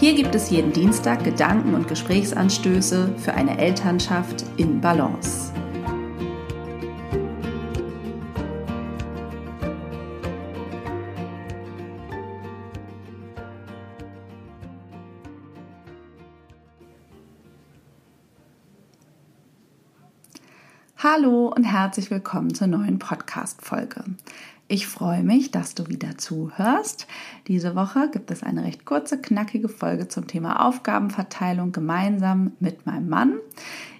Hier gibt es jeden Dienstag Gedanken und Gesprächsanstöße für eine Elternschaft in Balance. Hallo und herzlich willkommen zur neuen Podcast-Folge. Ich freue mich, dass du wieder zuhörst. Diese Woche gibt es eine recht kurze, knackige Folge zum Thema Aufgabenverteilung gemeinsam mit meinem Mann.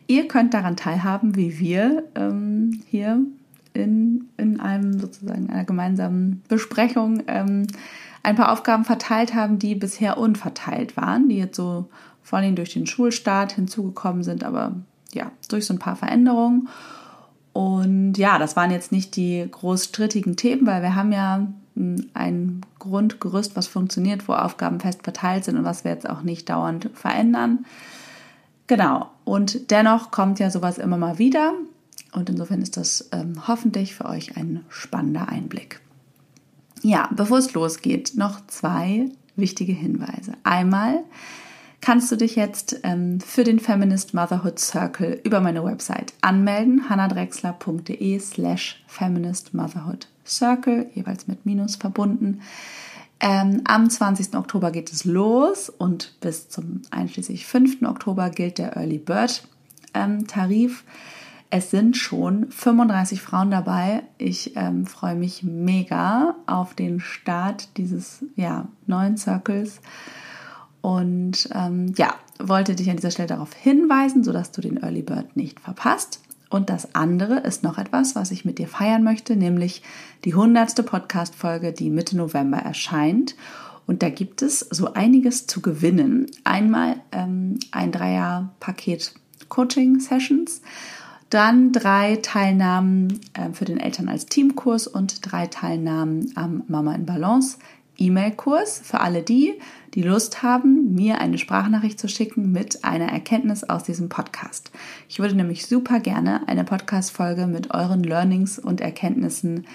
Ihr könnt daran teilhaben, wie wir ähm, hier in, in einem sozusagen einer gemeinsamen Besprechung ähm, ein paar Aufgaben verteilt haben, die bisher unverteilt waren, die jetzt so vor allem durch den Schulstart hinzugekommen sind, aber ja, durch so ein paar Veränderungen. Und ja, das waren jetzt nicht die groß strittigen Themen, weil wir haben ja hm, ein Grundgerüst, was funktioniert, wo Aufgaben fest verteilt sind und was wir jetzt auch nicht dauernd verändern. Genau. Und dennoch kommt ja sowas immer mal wieder. Und insofern ist das ähm, hoffentlich für euch ein spannender Einblick. Ja, bevor es losgeht, noch zwei wichtige Hinweise. Einmal, kannst du dich jetzt ähm, für den Feminist Motherhood Circle über meine Website anmelden, hannadrexler.de slash Feminist Motherhood Circle, jeweils mit Minus verbunden. Ähm, am 20. Oktober geht es los und bis zum einschließlich 5. Oktober gilt der Early Bird ähm, Tarif. Es sind schon 35 Frauen dabei. Ich ähm, freue mich mega auf den Start dieses ja, neuen Circles und ähm, ja, wollte dich an dieser Stelle darauf hinweisen, sodass du den Early Bird nicht verpasst. Und das andere ist noch etwas, was ich mit dir feiern möchte, nämlich die hundertste Podcast-Folge, die Mitte November erscheint. Und da gibt es so einiges zu gewinnen. Einmal ähm, ein Dreier-Paket Coaching-Sessions, dann drei Teilnahmen äh, für den Eltern als Teamkurs und drei Teilnahmen am Mama in Balance E-Mail-Kurs für alle die, die Lust haben, mir eine Sprachnachricht zu schicken mit einer Erkenntnis aus diesem Podcast. Ich würde nämlich super gerne eine Podcast-Folge mit euren Learnings und Erkenntnissen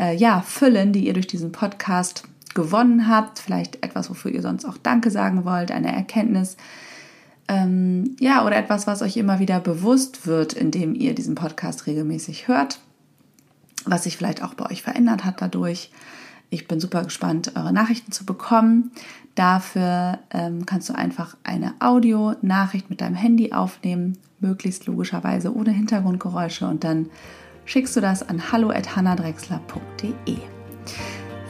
äh, ja, füllen, die ihr durch diesen Podcast gewonnen habt. Vielleicht etwas, wofür ihr sonst auch Danke sagen wollt, eine Erkenntnis. Ähm, ja, oder etwas, was euch immer wieder bewusst wird, indem ihr diesen Podcast regelmäßig hört, was sich vielleicht auch bei euch verändert hat dadurch. Ich bin super gespannt, eure Nachrichten zu bekommen. Dafür ähm, kannst du einfach eine Audio-Nachricht mit deinem Handy aufnehmen, möglichst logischerweise ohne Hintergrundgeräusche und dann schickst du das an hallo@hannadrexler.de.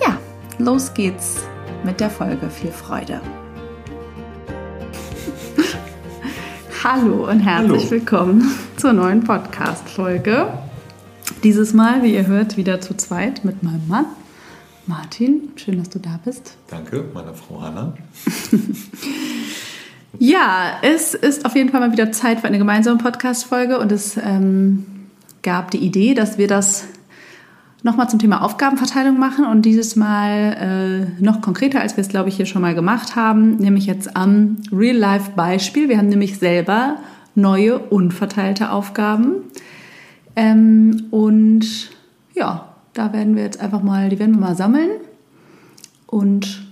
Ja, los geht's mit der Folge. Viel Freude. Hallo und herzlich Hallo. willkommen zur neuen Podcast-Folge. Dieses Mal, wie ihr hört, wieder zu zweit mit meinem Mann. Martin, schön, dass du da bist. Danke, meine Frau Hanna. ja, es ist auf jeden Fall mal wieder Zeit für eine gemeinsame Podcast-Folge und es ähm, gab die Idee, dass wir das nochmal zum Thema Aufgabenverteilung machen und dieses Mal äh, noch konkreter, als wir es, glaube ich, hier schon mal gemacht haben, nämlich jetzt am Real-Life-Beispiel. Wir haben nämlich selber neue, unverteilte Aufgaben. Ähm, und ja, da werden wir jetzt einfach mal, die werden wir mal sammeln und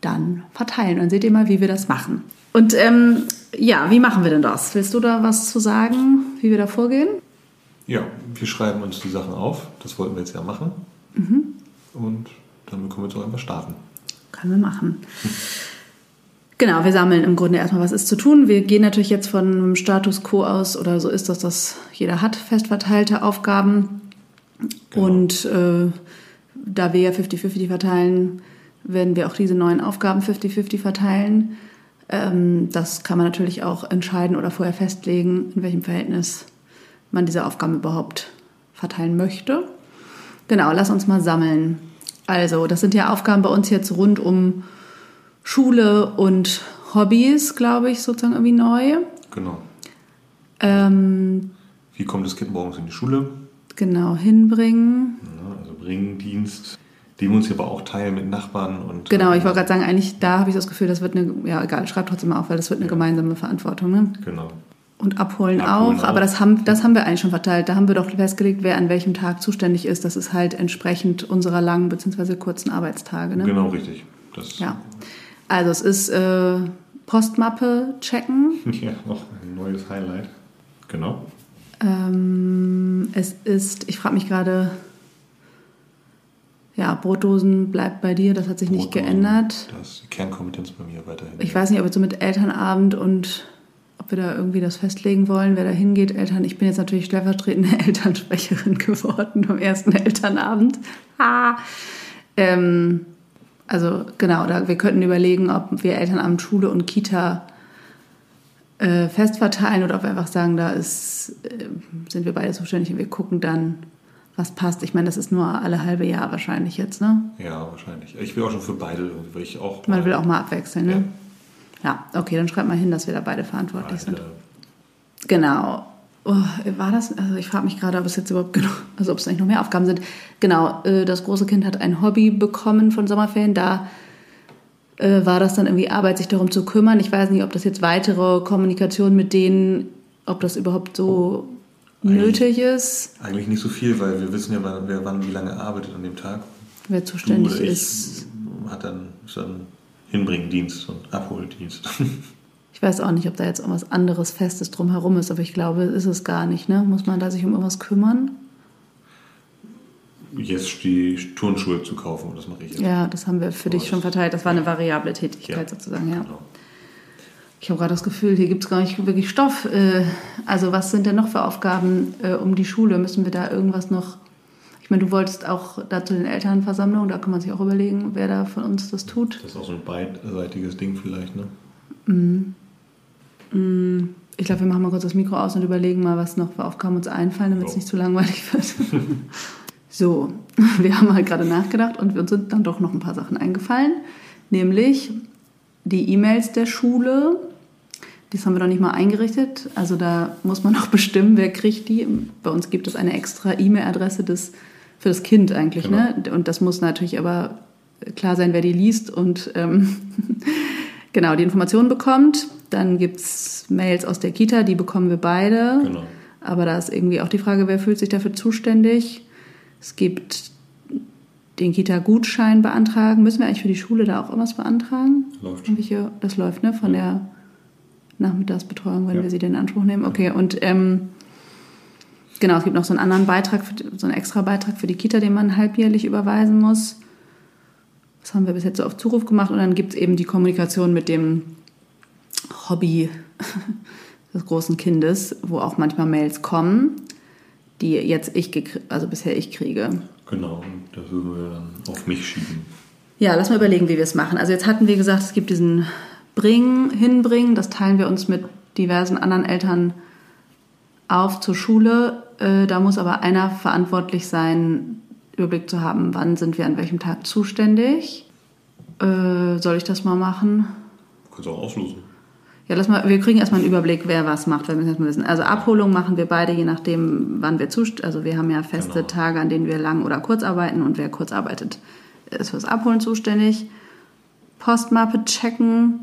dann verteilen. Und seht ihr mal, wie wir das machen. Und ähm, ja, wie machen wir denn das? Willst du da was zu sagen, wie wir da vorgehen? Ja, wir schreiben uns die Sachen auf. Das wollten wir jetzt ja machen. Mhm. Und dann können wir jetzt auch einfach starten. Können wir machen. Genau, wir sammeln im Grunde erstmal, was ist zu tun. Wir gehen natürlich jetzt von einem Status quo aus, oder so ist das, dass jeder hat fest verteilte Aufgaben. Genau. Und äh, da wir ja 50-50 verteilen, werden wir auch diese neuen Aufgaben 50-50 verteilen. Ähm, das kann man natürlich auch entscheiden oder vorher festlegen, in welchem Verhältnis man diese Aufgaben überhaupt verteilen möchte. Genau, lass uns mal sammeln. Also, das sind ja Aufgaben bei uns jetzt rund um Schule und Hobbys, glaube ich, sozusagen irgendwie neu. Genau. Ähm, Wie kommt das Kind morgens in die Schule? Genau, hinbringen. Ja, also Bringdienst, den wir uns aber auch teilen mit Nachbarn und. Genau, ich wollte gerade sagen, eigentlich da habe ich das Gefühl, das wird eine, ja egal, schreib trotzdem mal auf, weil das wird eine gemeinsame Verantwortung. Ne? Genau. Und abholen, Abholen auch, aber auch. das haben, das haben wir eigentlich schon verteilt. Da haben wir doch festgelegt, wer an welchem Tag zuständig ist. Das ist halt entsprechend unserer langen bzw. kurzen Arbeitstage. Ne? Genau, richtig. Das, Ja. Also es ist äh, Postmappe checken. ja, noch ein neues Highlight. Genau. Ähm, es ist, ich frage mich gerade, ja, Brotdosen bleibt bei dir, das hat sich nicht Brotdosen, geändert. Das ist die Kernkompetenz bei mir weiterhin. Ich weiß nicht, ob wir so mit Elternabend und ob wir da irgendwie das festlegen wollen, wer da hingeht. Eltern, ich bin jetzt natürlich stellvertretende Elternsprecherin geworden am ersten Elternabend. Ah. Ähm, also genau, da, wir könnten überlegen, ob wir Elternabend, Schule und Kita äh, fest verteilen oder ob wir einfach sagen, da ist, äh, sind wir beide zuständig und wir gucken dann, was passt. Ich meine, das ist nur alle halbe Jahr wahrscheinlich jetzt, ne? Ja, wahrscheinlich. Ich will auch schon für beide, weil ich auch. Man will auch mal abwechseln, ne? Ja, okay, dann schreib mal hin, dass wir da beide verantwortlich sind. beide, Genau. Oh, war das? Also ich frage mich gerade, ob es jetzt überhaupt genug, also ob es eigentlich noch mehr Aufgaben sind. Genau, äh, das große Kind hat ein Hobby bekommen von Sommerferien. Da äh, war das dann irgendwie Arbeit, sich darum zu kümmern. Ich weiß nicht, ob das jetzt weitere Kommunikation mit denen, ob das überhaupt so nötig ist, Eigentlich nicht so viel, weil wir wissen ja, wer wann wie lange arbeitet an dem Tag. wer zuständig du oder ist. hat dann, ist dann Hinbringdienst und Abholdienst. Ich weiß auch nicht, ob da jetzt irgendwas anderes Festes drumherum ist, aber ich glaube, ist es gar nicht. Ne? Muss man da sich um irgendwas kümmern? Jetzt die Turnschuhe zu kaufen, das mache ich jetzt. Ja, das haben wir für dich schon verteilt. Das war eine variable Tätigkeit sozusagen, ja. Genau. Ich habe gerade das Gefühl, hier gibt es gar nicht wirklich Stoff. Äh, Also was sind denn noch für Aufgaben äh, um die Schule? Müssen wir da irgendwas noch... Ich meine, du wolltest auch da zu den Elternversammlungen, da kann man sich auch überlegen, wer da von uns das tut. Das ist auch so ein beidseitiges Ding vielleicht, ne? Ich glaube, wir machen mal kurz das Mikro aus und überlegen mal, was noch für Aufgaben uns einfallen, damit es Jo. nicht zu langweilig wird. so, wir haben halt gerade nachgedacht und uns sind dann doch noch ein paar Sachen eingefallen. Nämlich die E-Mails der Schule. Das haben wir noch nicht mal eingerichtet. Also da muss man noch bestimmen, wer kriegt die. Bei uns gibt es eine extra E-Mail-Adresse des, für das Kind eigentlich. Genau. Ne? Und das muss natürlich aber klar sein, wer die liest und ähm, genau die Informationen bekommt. Dann gibt es Mails aus der Kita, die bekommen wir beide. Genau. Aber da ist irgendwie auch die Frage, wer fühlt sich dafür zuständig. Es gibt den Kita-Gutschein beantragen. Müssen wir eigentlich für die Schule da auch irgendwas beantragen? Läuft. Irgendwelche, das läuft, ne? Von der Nachmittagsbetreuung, wenn Ja. wir sie denn in Anspruch nehmen. Okay, und ähm, genau, es gibt noch so einen anderen Beitrag, so einen extra Beitrag für die Kita, den man halbjährlich überweisen muss. Das haben wir bis jetzt so auf Zuruf gemacht. Und dann gibt es eben die Kommunikation mit dem Hobby des großen Kindes, wo auch manchmal Mails kommen, die jetzt ich, also bisher ich kriege. Genau, das würden wir dann auf mich schieben. Ja, lass mal überlegen, wie wir es machen. Also jetzt hatten wir gesagt, es gibt diesen Bringen, Hinbringen, das teilen wir uns mit diversen anderen Eltern auf zur Schule. Äh, Da muss aber einer verantwortlich sein, Überblick zu haben, wann sind wir an welchem Tag zuständig. Äh, Soll ich das mal machen? Du kannst auch auslosen. Ja, lass mal, wir kriegen erstmal einen Überblick, wer was macht, weil wir müssen erstmal wissen. Also Abholung machen wir beide, je nachdem, wann wir zust. Also wir haben ja feste Genau. Tage, an denen wir lang oder kurz arbeiten und wer kurz arbeitet, ist fürs Abholen zuständig. Postmappe checken.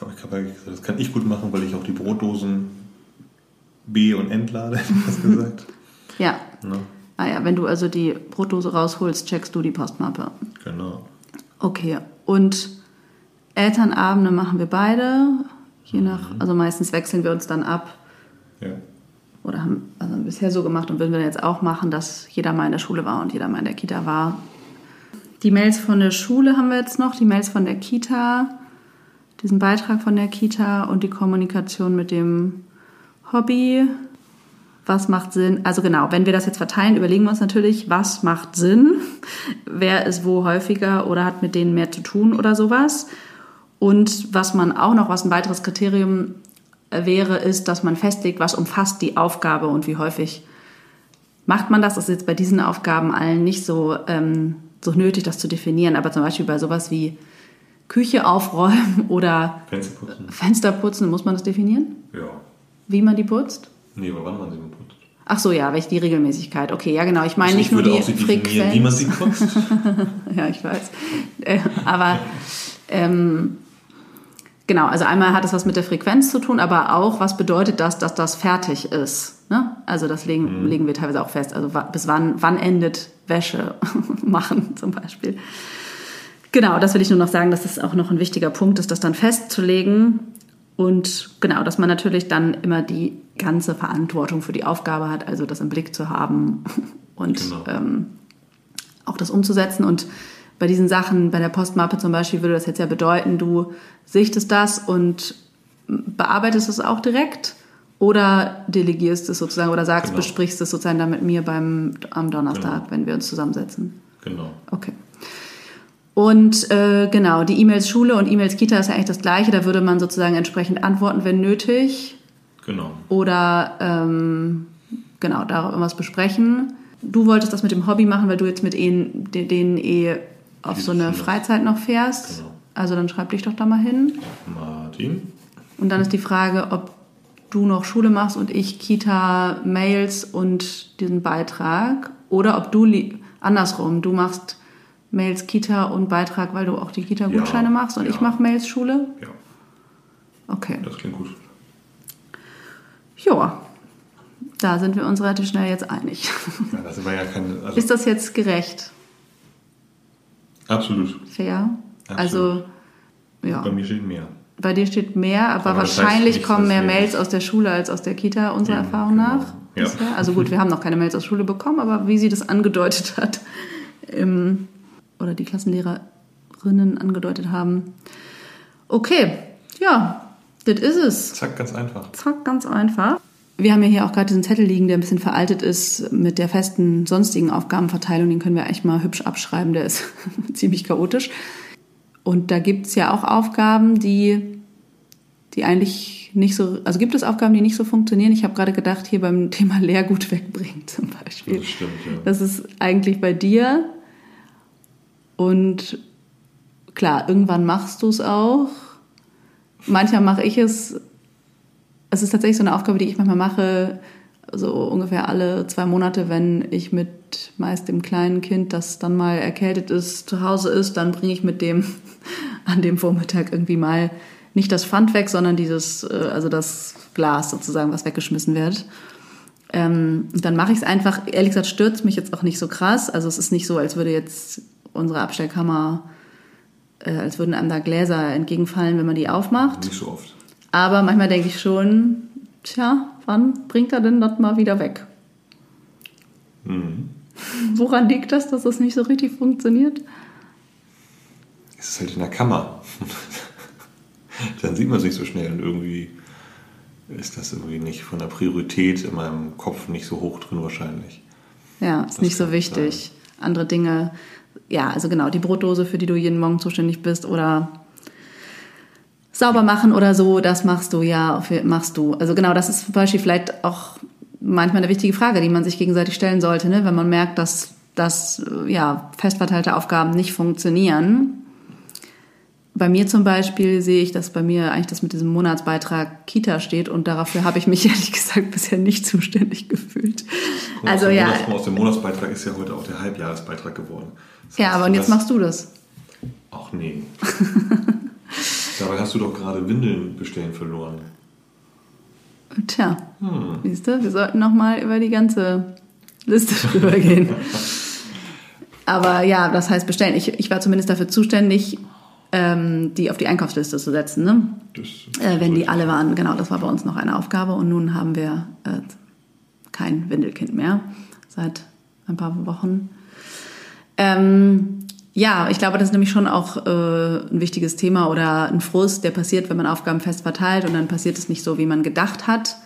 Aber ich habe ja gesagt, das kann ich gut machen, weil ich auch die Brotdosen B- und entlade, ich das gesagt. Ja. ne? Ah ja, wenn du also die Brotdose rausholst, checkst du die Postmappe. Genau. Okay. Und Elternabende machen wir beide. Je nach, also meistens wechseln wir uns dann ab. Ja. oder haben also bisher so gemacht und würden wir jetzt auch machen, dass jeder mal in der Schule war und jeder mal in der Kita war. Die Mails von der Schule haben wir jetzt noch, die Mails von der Kita, diesen Beitrag von der Kita und die Kommunikation mit dem Hobby. Was macht Sinn? Also genau, wenn wir das jetzt verteilen, überlegen wir uns natürlich, was macht Sinn? Wer ist wo häufiger oder hat mit denen mehr zu tun oder sowas? Und was man auch noch, was ein weiteres Kriterium wäre, ist, dass man festlegt, was umfasst die Aufgabe und wie häufig macht man das. Das ist jetzt bei diesen Aufgaben allen nicht so, ähm, so nötig, das zu definieren. Aber zum Beispiel bei sowas wie Küche aufräumen oder Fenster putzen. Fenster putzen, muss man das definieren? Ja. Wie man die putzt? Nee, aber wann man sie putzt. Ach so, ja, welche die Regelmäßigkeit. Okay, ja genau. Ich meine Also nicht ich nur die Frequenz. wie man sie putzt. ja, ich weiß. Äh, aber ähm, genau, also einmal hat es was mit der Frequenz zu tun, aber auch, was bedeutet das, dass das fertig ist? Ne? Also das legen, Mhm. legen wir teilweise auch fest. Also bis wann, wann endet Wäsche machen zum Beispiel. Genau, das will ich nur noch sagen, dass es auch noch ein wichtiger Punkt ist, das dann festzulegen. Und genau, dass man natürlich dann immer die ganze Verantwortung für die Aufgabe hat, also das im Blick zu haben und Genau. ähm, auch das umzusetzen. Und bei diesen Sachen, bei der Postmappe zum Beispiel, würde das jetzt ja bedeuten, du sichtest das und bearbeitest es auch direkt oder delegierst es sozusagen oder sagst, Genau. besprichst es sozusagen dann mit mir beim, am Donnerstag, Genau. wenn wir uns zusammensetzen. Genau. Okay. Und äh, genau, die E-Mails Schule und E-Mails Kita ist ja eigentlich das Gleiche. Da würde man sozusagen entsprechend antworten, wenn nötig. Genau. Oder ähm, genau, darüber irgendwas besprechen. Du wolltest das mit dem Hobby machen, weil du jetzt mit ihnen, de- denen eh auf so eine. Freizeit noch fährst. Genau. Also dann schreib dich doch da mal hin. Martin. Und dann ist die Frage, ob du noch Schule machst und ich Kita, Mails und diesen Beitrag. Oder ob du andersrum, du machst Mails, Kita und Beitrag, weil du auch die Kita-Gutscheine Ja, machst und ja. ich mache Mails, Schule. Ja, Okay. das klingt gut. Ja, da sind wir uns relativ schnell jetzt einig. Ja, das ja keine. Also Ist das jetzt gerecht? Absolut. Fair? Also, ja. Bei mir steht mehr. Bei dir steht mehr, aber, Aber wahrscheinlich nicht, kommen mehr Mails aus der Schule als aus der Kita, unserer Eben, Erfahrung genau. nach. Ja. bisher. Also gut, wir haben noch keine Mails aus Schule bekommen, aber wie sie das angedeutet hat, ähm, oder die Klassenlehrerinnen angedeutet haben. Okay, ja, das ist es. Zack, ganz einfach. Zack, ganz einfach. Wir haben ja hier auch gerade diesen Zettel liegen, der ein bisschen veraltet ist mit der festen sonstigen Aufgabenverteilung. Den können wir eigentlich mal hübsch abschreiben, der ist ziemlich chaotisch. Und da gibt's ja auch Aufgaben, die, die eigentlich nicht so, also gibt es Aufgaben, die nicht so funktionieren. Ich habe gerade gedacht, hier beim Thema Lehrgut wegbringen zum Beispiel. Das stimmt, ja. Das ist eigentlich bei dir. Und klar, irgendwann machst du es auch. Manchmal mache ich es. Es ist tatsächlich so eine Aufgabe, die ich manchmal mache, so ungefähr alle zwei Monate, wenn ich mit meist dem kleinen Kind, das dann mal erkältet ist, zu Hause ist, dann bringe ich mit dem an dem Vormittag irgendwie mal nicht das Pfand weg, sondern dieses, äh, also das Glas sozusagen, was weggeschmissen wird. Ähm, dann mache ich es einfach, ehrlich gesagt, stürzt mich jetzt auch nicht so krass. Also es ist nicht so, als würde jetzt unsere Abstellkammer, äh, als würden einem da Gläser entgegenfallen, wenn man die aufmacht. Nicht so oft. Aber manchmal denke ich schon, tja, wann bringt er denn das mal wieder weg? Mhm. Woran liegt das, dass das nicht so richtig funktioniert? Es ist halt in der Kammer. Dann sieht man sich so schnell und irgendwie ist das irgendwie nicht von der Priorität in meinem Kopf nicht so hoch drin wahrscheinlich. Ja, ist Das nicht so wichtig. Andere Dinge, ja, also genau, die Brotdose, für die du jeden Morgen zuständig bist oder sauber machen oder so, das machst du, ja, machst du. Also genau, das ist zum Beispiel vielleicht auch manchmal eine wichtige Frage, die man sich gegenseitig stellen sollte, ne? wenn man merkt, dass, dass ja, festverteilte Aufgaben nicht funktionieren. Bei mir zum Beispiel sehe ich, dass bei mir eigentlich das mit diesem Monatsbeitrag Kita steht und dafür habe ich mich ehrlich gesagt bisher nicht zuständig gefühlt. Mal, Also ja, Monats, aus dem Monatsbeitrag ist ja heute auch der Halbjahresbeitrag geworden. Das ja, heißt, aber und jetzt machst du das. Ach nee. Dabei hast du doch gerade Windeln bestellen verloren. Tja, Hm. siehst du, wir sollten noch mal über die ganze Liste drüber gehen. Aber ja, das heißt bestellen. Ich, ich war zumindest dafür zuständig, ähm, die auf die Einkaufsliste zu setzen, ne? Äh, wenn die alle waren. Genau, das war bei uns noch eine Aufgabe. Und nun haben wir äh, kein Windelkind mehr seit ein paar Wochen. Ähm, ja, ich glaube, das ist nämlich schon auch äh, ein wichtiges Thema oder ein Frust, der passiert, wenn man Aufgaben fest verteilt und dann passiert es nicht so, wie man gedacht hat.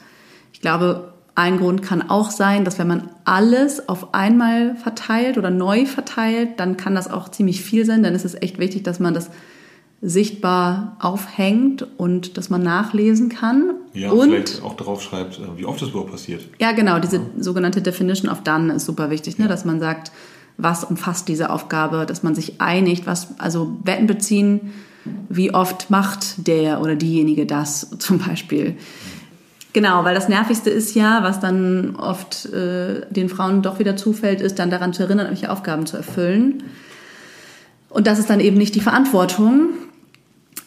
Ich glaube, ein Grund kann auch sein, dass wenn man alles auf einmal verteilt oder neu verteilt, dann kann das auch ziemlich viel sein. Dann ist es echt wichtig, dass man das sichtbar aufhängt und dass man nachlesen kann. Ja, und vielleicht auch drauf schreibt, äh, wie oft das überhaupt passiert. ja, genau, diese sogenannte Definition of Done ist super wichtig, ne? dass man sagt, was umfasst diese Aufgabe, dass man sich einigt, was, also Wetten beziehen wie oft macht der oder diejenige das zum Beispiel. Genau, weil das Nervigste ist ja, was dann oft äh, den Frauen doch wieder zufällt, ist dann daran zu erinnern, welche Aufgaben zu erfüllen. Und das ist dann eben nicht die Verantwortung.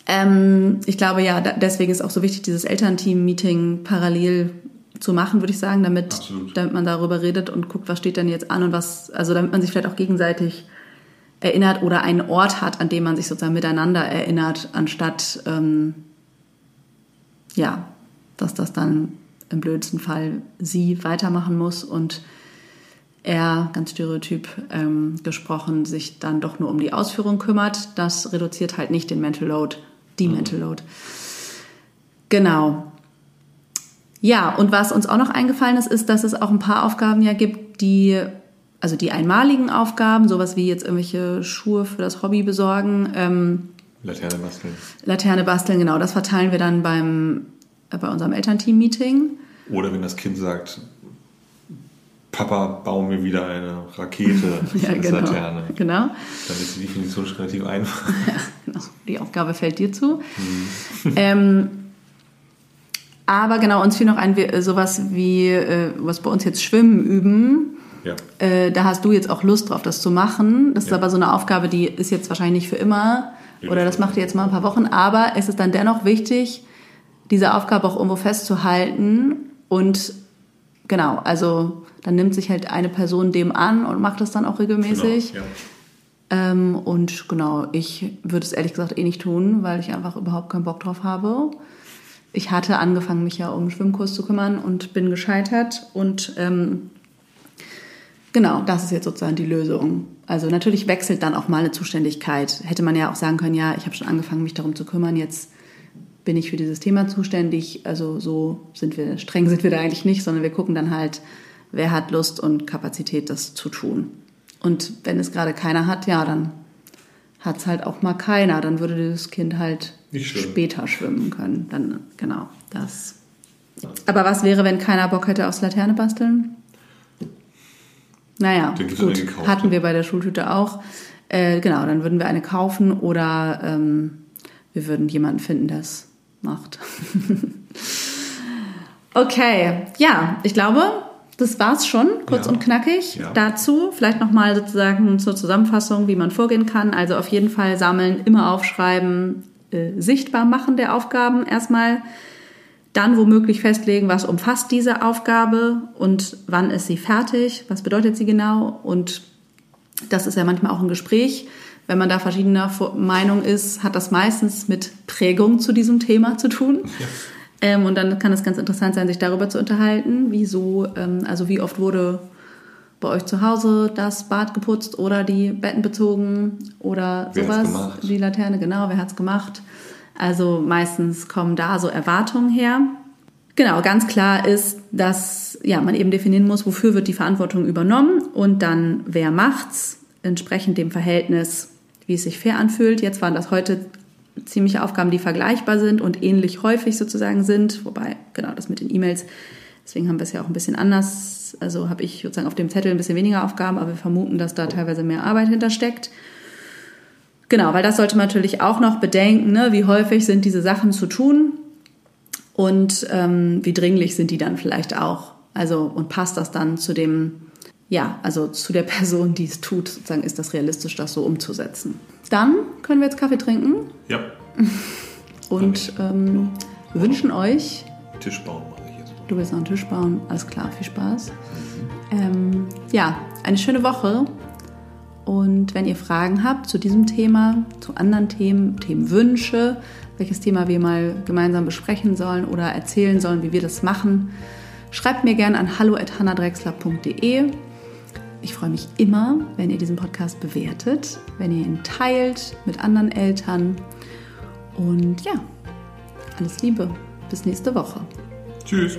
Ähm, ich glaube ja, deswegen ist auch so wichtig, dieses Elternteam-Meeting parallel zu machen, würde ich sagen, damit, damit man darüber redet und guckt, was steht denn jetzt an und was, also damit man sich vielleicht auch gegenseitig erinnert oder einen Ort hat, an dem man sich sozusagen miteinander erinnert, anstatt ähm, ja, dass das dann im blödsten Fall sie weitermachen muss und er, ganz stereotyp ähm, gesprochen, sich dann doch nur um die Ausführung kümmert. Das reduziert halt nicht den Mental Load, die mhm. Mental Load. Genau. Ja, und was uns auch noch eingefallen ist, ist, dass es auch ein paar Aufgaben ja gibt, die, also die einmaligen Aufgaben, sowas wie jetzt irgendwelche Schuhe für das Hobby besorgen. Ähm, Laterne basteln. Laterne basteln, genau. Das verteilen wir dann beim bei unserem Elternteam-Meeting. Oder wenn das Kind sagt, Papa, baue mir wieder eine Rakete ja, als genau, Laterne. Genau. Dann ist die Definition schon relativ einfach. Ja, genau. Die Aufgabe fällt dir zu. Mhm. Ähm, aber genau, uns fiel noch ein, sowas wie, äh, was bei uns jetzt Schwimmen üben. Ja. Äh, da hast du jetzt auch Lust drauf, das zu machen. Das ja. ist aber so eine Aufgabe, die ist jetzt wahrscheinlich nicht für immer. Oder das macht ihr jetzt mal ein paar Wochen. Aber es ist dann dennoch wichtig, diese Aufgabe auch irgendwo festzuhalten und genau, also dann nimmt sich halt eine Person dem an und macht das dann auch regelmäßig. Genau, ähm, und genau, ich würde es ehrlich gesagt eh nicht tun, weil ich einfach überhaupt keinen Bock drauf habe. Ich hatte angefangen, mich ja um Schwimmkurs zu kümmern und bin gescheitert und ähm, Genau, das ist jetzt sozusagen die Lösung. Also natürlich wechselt dann auch mal eine Zuständigkeit. Hätte man ja auch sagen können, ja, ich habe schon angefangen, mich darum zu kümmern, jetzt bin ich für dieses Thema zuständig. Also so sind wir, streng sind wir da eigentlich nicht, sondern wir gucken dann halt, wer hat Lust und Kapazität, das zu tun. Und wenn es gerade keiner hat, ja, dann hat es halt auch mal keiner. Dann würde dieses Kind halt später schwimmen können. Dann, genau, das. Aber was wäre, wenn keiner Bock hätte aufs Laterne basteln? Naja, gut, hatten wir bei der Schultüte auch. Äh, genau, dann würden wir eine kaufen oder ähm, wir würden jemanden finden, der es macht. okay, ja, ich glaube, das war's schon, kurz ja. und knackig ja. dazu. Vielleicht nochmal sozusagen zur Zusammenfassung, wie man vorgehen kann. Also auf jeden Fall sammeln, immer aufschreiben, äh, sichtbar machen der Aufgaben erstmal. Dann womöglich festlegen, was umfasst diese Aufgabe und wann ist sie fertig, was bedeutet sie genau. Und das ist ja manchmal auch ein Gespräch wenn man da verschiedener Meinung ist, hat das meistens mit Prägung zu diesem Thema zu tun. Ja. Ähm, und dann kann es ganz interessant sein, sich darüber zu unterhalten, wieso, ähm, also wie oft wurde bei euch zu Hause das Bad geputzt oder die Betten bezogen oder wer sowas. Die Laterne, genau, wer hat es gemacht? Also meistens kommen da so Erwartungen her. Genau, ganz klar ist, dass ja, man eben definieren muss, wofür wird die Verantwortung übernommen und dann wer macht's entsprechend dem Verhältnis wie es sich fair anfühlt. Jetzt waren das heute ziemliche Aufgaben, die vergleichbar sind und ähnlich häufig sozusagen sind. Wobei, genau, das mit den E-Mails, deswegen haben wir es ja auch ein bisschen anders. Also habe ich sozusagen auf dem Zettel ein bisschen weniger Aufgaben, aber wir vermuten, dass da teilweise mehr Arbeit hintersteckt. Genau, weil das sollte man natürlich auch noch bedenken, ne? wie häufig sind diese Sachen zu tun und ähm, wie dringlich sind die dann vielleicht auch. Also und passt das dann zu dem ja, also zu der Person, die es tut, sozusagen ist das realistisch, das so umzusetzen. Dann können wir jetzt Kaffee trinken. Ja. Und ähm, ja. wünschen euch. Tisch Du willst noch einen Tisch bauen, alles klar, viel Spaß. Ähm, ja, eine schöne Woche. Und wenn ihr Fragen habt zu diesem Thema, zu anderen Themen, Themenwünsche, welches Thema wir mal gemeinsam besprechen sollen oder erzählen sollen, wie wir das machen, schreibt mir gerne an hallo.hannadrexler.de. Ich freue mich immer, wenn ihr diesen Podcast bewertet, wenn ihr ihn teilt mit anderen Eltern. Und ja, alles Liebe. Bis nächste Woche. Tschüss.